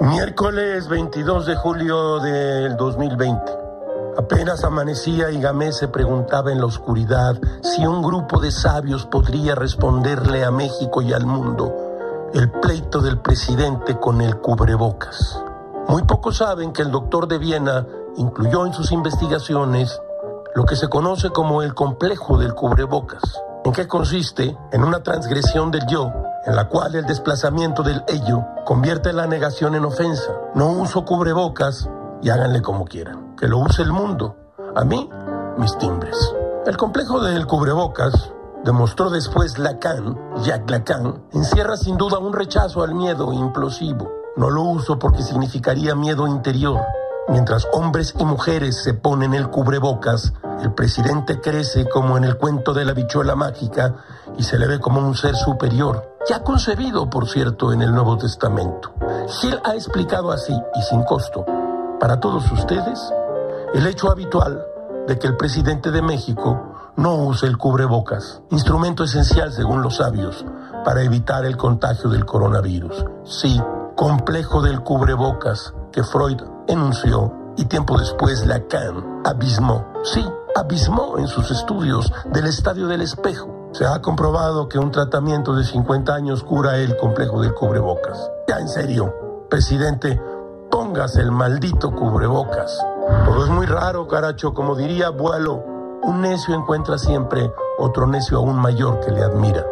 Miércoles 22 de julio del 2020. Apenas amanecía y Gamés se preguntaba en la oscuridad si un grupo de sabios podría responderle a México y al mundo el pleito del presidente con el cubrebocas. Muy pocos saben que el doctor de Viena incluyó en sus investigaciones lo que se conoce como el complejo del cubrebocas. ¿En qué consiste? En una transgresión del yo, en la cual el desplazamiento del ello convierte la negación en ofensa. No uso cubrebocas y háganle como quieran. Que lo use el mundo. A mí, mis timbres. El complejo del cubrebocas, demostró después Lacan, Jacques Lacan, encierra sin duda un rechazo al miedo implosivo. No lo uso porque significaría miedo interior. Mientras hombres y mujeres se ponen el cubrebocas, el presidente crece como en el cuento de la bichuela mágica y se le ve como un ser superior, ya concebido, por cierto, en el Nuevo Testamento. Gil ha explicado así y sin costo para todos ustedes el hecho habitual de que el presidente de México no use el cubrebocas, instrumento esencial según los sabios para evitar el contagio del coronavirus. Sí, complejo del cubrebocas que Freud enunció y tiempo después Lacan abismó. Sí, abismó en sus estudios del estadio del espejo. Se ha comprobado que un tratamiento de 50 años cura el complejo del cubrebocas. Ya en serio, presidente, póngase el maldito cubrebocas. Todo es muy raro, caracho, como diría abuelo. Un necio encuentra siempre otro necio aún mayor que le admira.